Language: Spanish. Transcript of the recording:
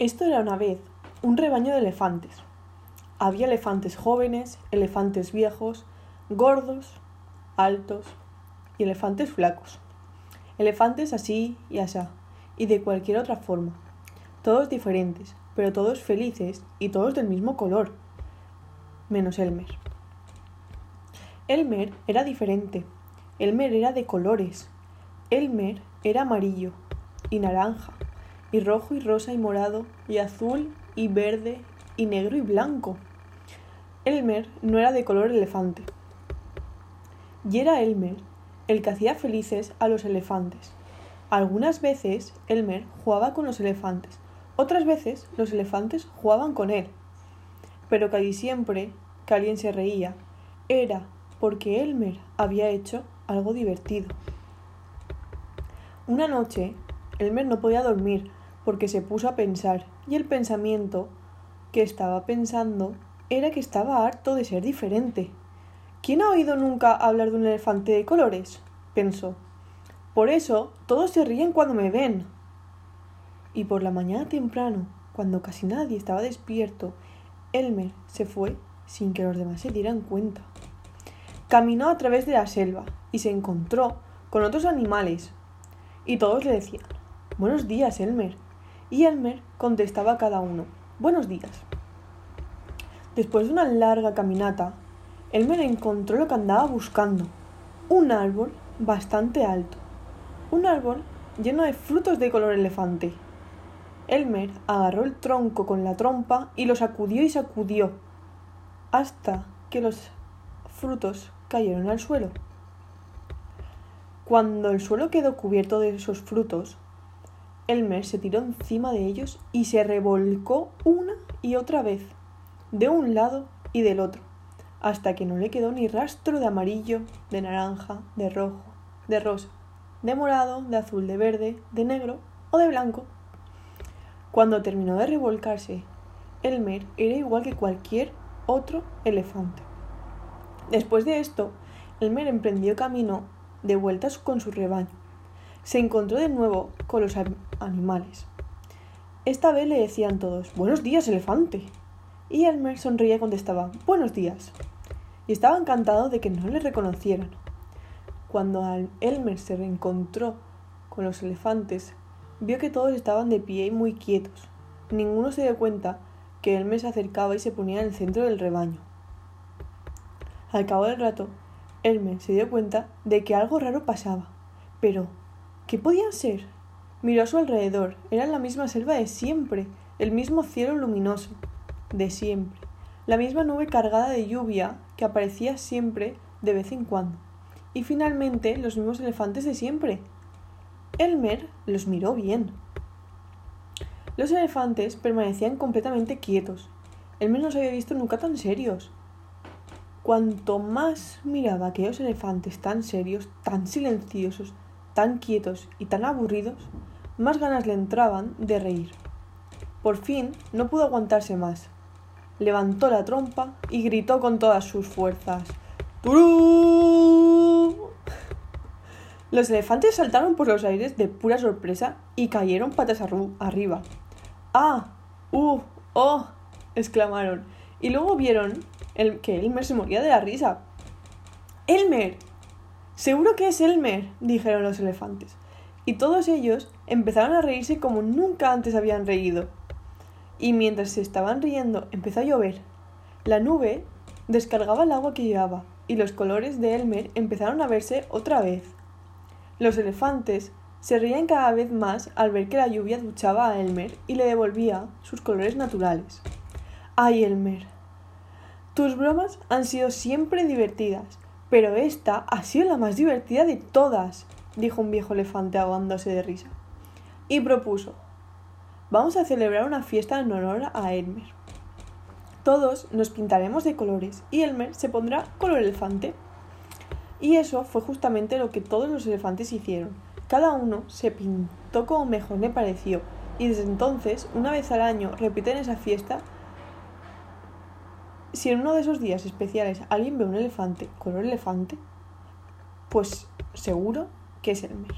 Esto era una vez un rebaño de elefantes. Había elefantes jóvenes, elefantes viejos, gordos, altos y elefantes flacos. Elefantes así y asá, y de cualquier otra forma. Todos diferentes, pero todos felices y todos del mismo color, menos Elmer. Elmer era diferente. Elmer era de colores. Elmer era amarillo y naranja y rojo y rosa y morado y azul y verde y negro y blanco. Elmer no era de color elefante. Y era Elmer el que hacía felices a los elefantes. Algunas veces Elmer jugaba con los elefantes, otras veces los elefantes jugaban con él. Pero casi siempre que alguien se reía era porque Elmer había hecho algo divertido. Una noche, Elmer no podía dormir porque se puso a pensar y el pensamiento que estaba pensando era que estaba harto de ser diferente. ¿Quién ha oído nunca hablar de un elefante de colores? pensó. Por eso todos se ríen cuando me ven. Y por la mañana temprano, cuando casi nadie estaba despierto, Elmer se fue sin que los demás se dieran cuenta. Caminó a través de la selva y se encontró con otros animales. Y todos le decían, Buenos días, Elmer. Y Elmer contestaba a cada uno, Buenos días. Después de una larga caminata, Elmer encontró lo que andaba buscando, un árbol bastante alto, un árbol lleno de frutos de color elefante. Elmer agarró el tronco con la trompa y lo sacudió y sacudió, hasta que los frutos cayeron al suelo. Cuando el suelo quedó cubierto de esos frutos, Elmer se tiró encima de ellos y se revolcó una y otra vez, de un lado y del otro, hasta que no le quedó ni rastro de amarillo, de naranja, de rojo, de rosa, de morado, de azul, de verde, de negro o de blanco. Cuando terminó de revolcarse, Elmer era igual que cualquier otro elefante. Después de esto, Elmer emprendió camino de vueltas con su rebaño. Se encontró de nuevo con los animales. Esta vez le decían todos Buenos días, elefante. Y Elmer sonreía y contestaba Buenos días. Y estaba encantado de que no le reconocieran. Cuando Elmer se reencontró con los elefantes, vio que todos estaban de pie y muy quietos. Ninguno se dio cuenta que Elmer se acercaba y se ponía en el centro del rebaño. Al cabo del rato, Elmer se dio cuenta de que algo raro pasaba. Pero, ¿qué podían ser? Miró a su alrededor. Era la misma selva de siempre, el mismo cielo luminoso de siempre, la misma nube cargada de lluvia que aparecía siempre de vez en cuando. Y finalmente los mismos elefantes de siempre. Elmer los miró bien. Los elefantes permanecían completamente quietos. Elmer no se había visto nunca tan serios. Cuanto más miraba a aquellos elefantes tan serios, tan silenciosos, tan quietos y tan aburridos, más ganas le entraban de reír. Por fin no pudo aguantarse más. Levantó la trompa y gritó con todas sus fuerzas. ¡Turú! Los elefantes saltaron por los aires de pura sorpresa y cayeron patas arriba. ¡Ah! ¡Uh! ¡Oh! exclamaron. Y luego vieron el, que Elmer se moría de la risa. ¡Elmer! Seguro que es Elmer, dijeron los elefantes. Y todos ellos empezaron a reírse como nunca antes habían reído. Y mientras se estaban riendo, empezó a llover. La nube descargaba el agua que llevaba, y los colores de Elmer empezaron a verse otra vez. Los elefantes se reían cada vez más al ver que la lluvia duchaba a Elmer y le devolvía sus colores naturales. ¡Ay, Elmer! Tus bromas han sido siempre divertidas, pero esta ha sido la más divertida de todas, dijo un viejo elefante ahogándose de risa. Y propuso, vamos a celebrar una fiesta en honor a Elmer. Todos nos pintaremos de colores y Elmer se pondrá color elefante. Y eso fue justamente lo que todos los elefantes hicieron. Cada uno se pintó como mejor le pareció y desde entonces, una vez al año, repiten esa fiesta si en uno de esos días especiales alguien ve un elefante color elefante, pues seguro que es el mes.